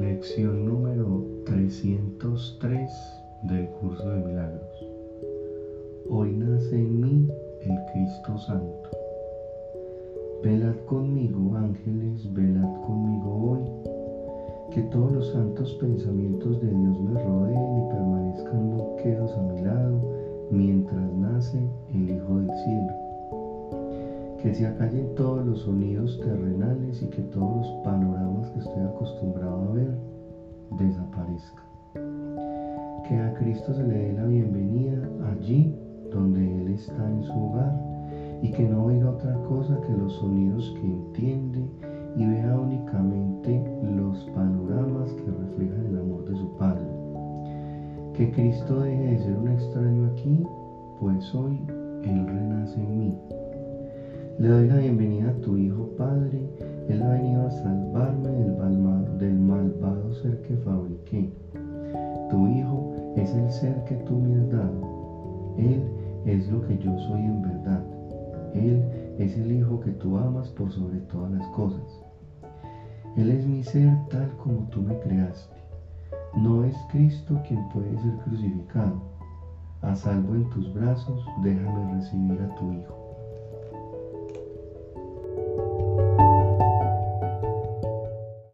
Lección número 303 del curso de milagros. Hoy nace en mí el Cristo Santo. Velad conmigo, ángeles, velad conmigo hoy, que todos los santos pensamientos de Dios me rodeen y permanezcan muy quedos a mi lado mientras nace el Hijo del Cielo que se acallen todos los sonidos terrenales y que todos los panoramas Que a Cristo se le dé la bienvenida allí donde Él está en su hogar y que no oiga otra cosa que los sonidos que entiende y vea únicamente los panoramas que reflejan el amor de su Padre. Que Cristo deje de ser un extraño aquí, pues hoy Él renace en mí le doy la bienvenida a tu es el ser que tú me has dado. Él es lo que yo soy en verdad. Él es el Hijo que tú amas por sobre todas las cosas. Él es mi ser tal como tú me creaste. No es Cristo quien puede ser crucificado. A salvo en tus brazos, déjame recibir a tu Hijo.